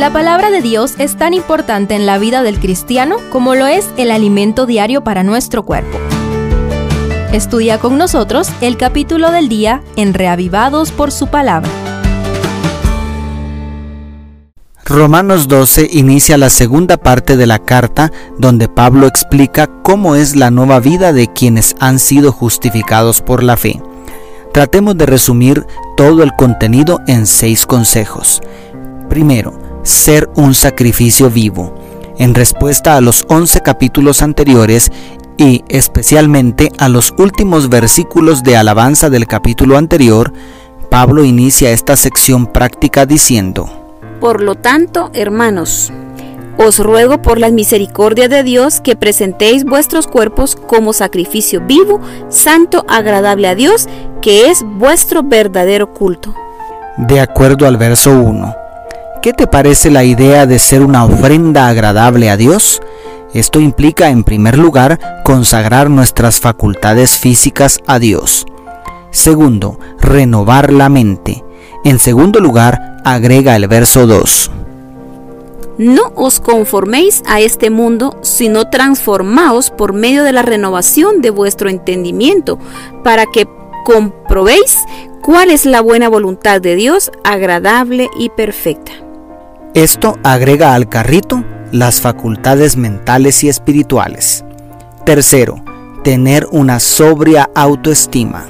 La palabra de Dios es tan importante en la vida del cristiano como lo es el alimento diario para nuestro cuerpo. Estudia con nosotros el capítulo del día en Reavivados por su palabra. Romanos 12 inicia la segunda parte de la carta donde Pablo explica cómo es la nueva vida de quienes han sido justificados por la fe. Tratemos de resumir todo el contenido en seis consejos. Primero, ser un sacrificio vivo. En respuesta a los 11 capítulos anteriores y especialmente a los últimos versículos de alabanza del capítulo anterior, Pablo inicia esta sección práctica diciendo, por lo tanto, hermanos, os ruego por la misericordia de Dios que presentéis vuestros cuerpos como sacrificio vivo, santo, agradable a Dios, que es vuestro verdadero culto. De acuerdo al verso 1, ¿qué te parece la idea de ser una ofrenda agradable a Dios? Esto implica, en primer lugar, consagrar nuestras facultades físicas a Dios. Segundo, renovar la mente. En segundo lugar, agrega el verso 2. No os conforméis a este mundo, sino transformaos por medio de la renovación de vuestro entendimiento, para que comprobéis cuál es la buena voluntad de Dios, agradable y perfecta. Esto agrega al carrito las facultades mentales y espirituales. Tercero, tener una sobria autoestima.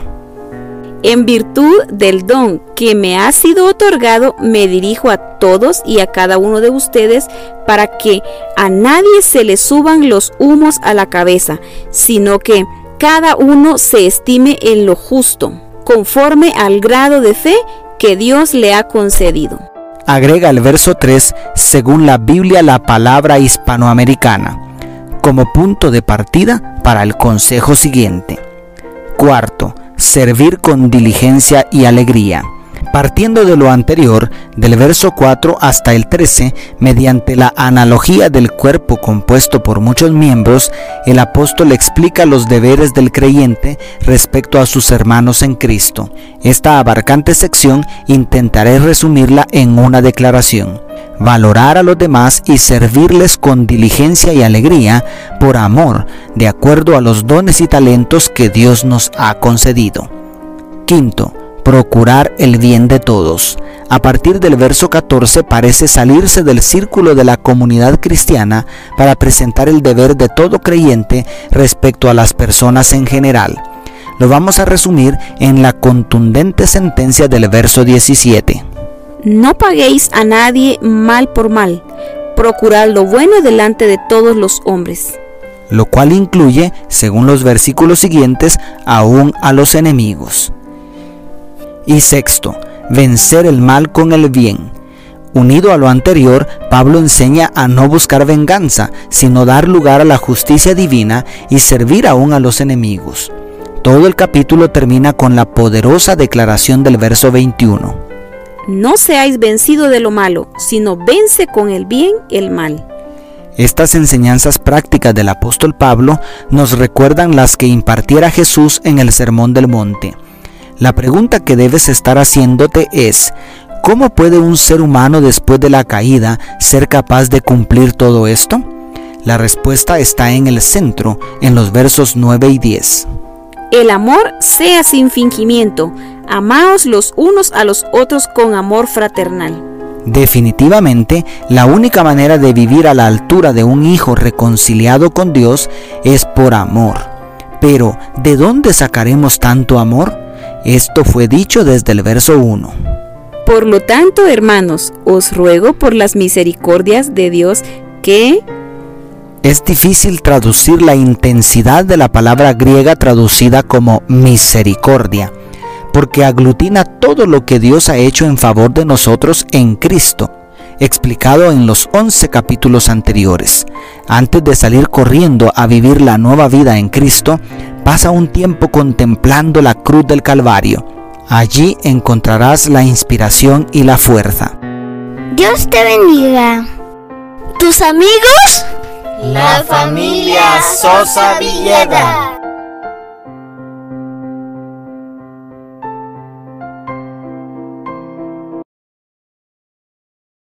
En virtud del don que me ha sido otorgado, me dirijo a todos y a cada uno de ustedes para que a nadie se le suban los humos a la cabeza, sino que cada uno se estime en lo justo, conforme al grado de fe que Dios le ha concedido. Agrega el verso 3, según la Biblia, la palabra hispanoamericana, como punto de partida para el consejo siguiente. Cuarto, servir con diligencia y alegría. Partiendo de lo anterior, del verso 4 hasta el 13, mediante la analogía del cuerpo compuesto por muchos miembros, el apóstol explica los deberes del creyente respecto a sus hermanos en Cristo. Esta abarcante sección intentaré resumirla en una declaración. Valorar a los demás y servirles con diligencia y alegría por amor, de acuerdo a los dones y talentos que Dios nos ha concedido. Quinto, procurar el bien de todos. A partir del verso 14 parece salirse del círculo de la comunidad cristiana para presentar el deber de todo creyente respecto a las personas en general. Lo vamos a resumir en la contundente sentencia del verso 17. No paguéis a nadie mal por mal, procurad lo bueno delante de todos los hombres. Lo cual incluye, según los versículos siguientes, aún a los enemigos. Y sexto, vencer el mal con el bien. Unido a lo anterior, Pablo enseña a no buscar venganza, sino dar lugar a la justicia divina y servir aún a los enemigos. Todo el capítulo termina con la poderosa declaración del verso 21. No seáis vencido de lo malo, sino vence con el bien el mal. Estas enseñanzas prácticas del apóstol Pablo nos recuerdan las que impartiera Jesús en el Sermón del Monte. La pregunta que debes estar haciéndote es, ¿cómo puede un ser humano después de la caída ser capaz de cumplir todo esto? La respuesta está en el centro, en los versos 9 y 10. El amor sea sin fingimiento, amaos los unos a los otros con amor fraternal. Definitivamente, la única manera de vivir a la altura de un hijo reconciliado con Dios es por amor. Pero, ¿de dónde sacaremos tanto amor? Esto fue dicho desde el verso 1. Por lo tanto, hermanos, os ruego por las misericordias de Dios que... Es difícil traducir la intensidad de la palabra griega traducida como misericordia, porque aglutina todo lo que Dios ha hecho en favor de nosotros en Cristo explicado en los 11 capítulos anteriores. Antes de salir corriendo a vivir la nueva vida en Cristo, pasa un tiempo contemplando la cruz del Calvario. Allí encontrarás la inspiración y la fuerza. Dios te bendiga. ¿Tus amigos? La familia Sosa Villeda.